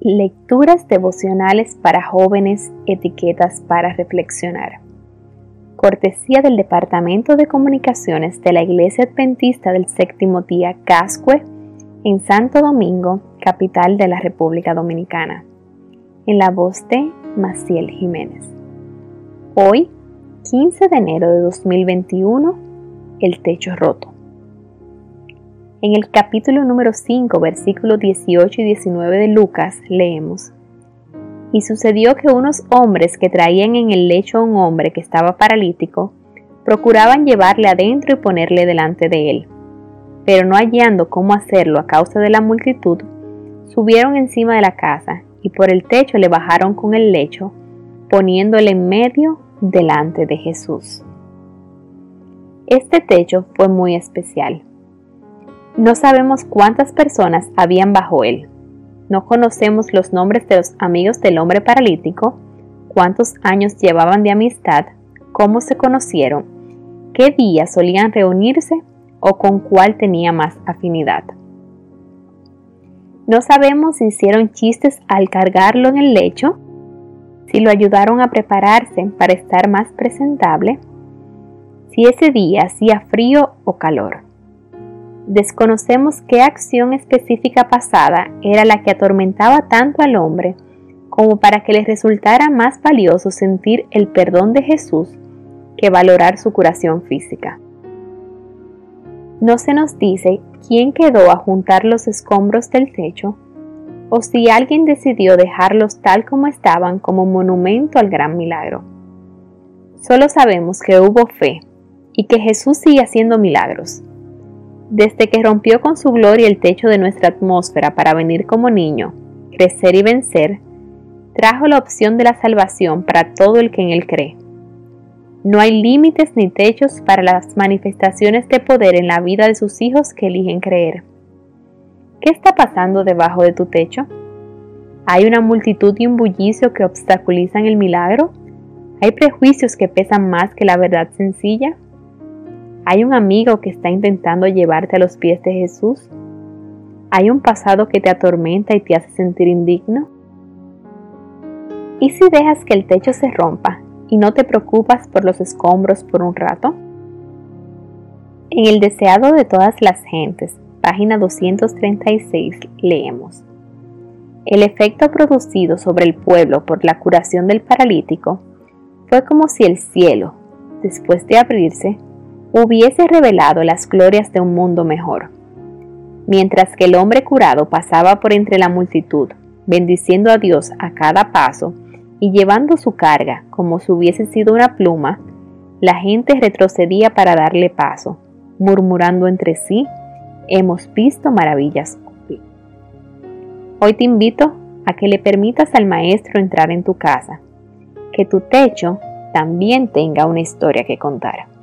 Lecturas devocionales para jóvenes, etiquetas para reflexionar. Cortesía del Departamento de Comunicaciones de la Iglesia Adventista del Séptimo Día Cascue en Santo Domingo, capital de la República Dominicana. En la voz de Maciel Jiménez. Hoy, 15 de enero de 2021, el techo roto. En el capítulo número 5, versículos 18 y 19 de Lucas, leemos, Y sucedió que unos hombres que traían en el lecho a un hombre que estaba paralítico, procuraban llevarle adentro y ponerle delante de él. Pero no hallando cómo hacerlo a causa de la multitud, subieron encima de la casa y por el techo le bajaron con el lecho, poniéndole en medio delante de Jesús. Este techo fue muy especial no sabemos cuántas personas habían bajo él. No conocemos los nombres de los amigos del hombre paralítico, cuántos años llevaban de amistad, cómo se conocieron, qué días solían reunirse o con cuál tenía más afinidad. No sabemos si hicieron chistes al cargarlo en el lecho, si lo ayudaron a prepararse para estar más presentable, si ese día hacía frío o calor desconocemos qué acción específica pasada era la que atormentaba tanto al hombre como para que le resultara más valioso sentir el perdón de Jesús que valorar su curación física. No se nos dice quién quedó a juntar los escombros del techo o si alguien decidió dejarlos tal como estaban como monumento al gran milagro. Solo sabemos que hubo fe y que Jesús sigue haciendo milagros desde que rompió con su gloria el techo de nuestra atmósfera para venir como niño, crecer y vencer, trajo la opción de la salvación para todo el que en él cree. No hay límites ni techos para las manifestaciones de poder en la vida de sus hijos que eligen creer. ¿Qué está pasando debajo de tu techo? ¿Hay una multitud y un bullicio que obstaculizan el milagro? ¿Hay prejuicios que pesan más que la verdad sencilla? ¿Hay un amigo que está intentando llevarte a los pies de Jesús? ¿Hay un pasado que te atormenta y te hace sentir indigno? ¿Y si dejas que el techo se rompa y no te preocupas por los escombros por un rato? En el deseado de todas las gentes, página 236, leemos. El efecto producido sobre el pueblo por la curación del paralítico fue como si el cielo, después de abrirse, hubiese revelado las glorias de un mundo mejor. Mientras que el hombre curado pasaba por entre la multitud, bendiciendo a Dios a cada paso y llevando su carga como si hubiese sido una pluma, la gente retrocedía para darle paso, murmurando entre sí, hemos visto maravillas hoy. Te invito a que le permitas al Maestro entrar en tu casa, que tu techo también tenga una historia que contar.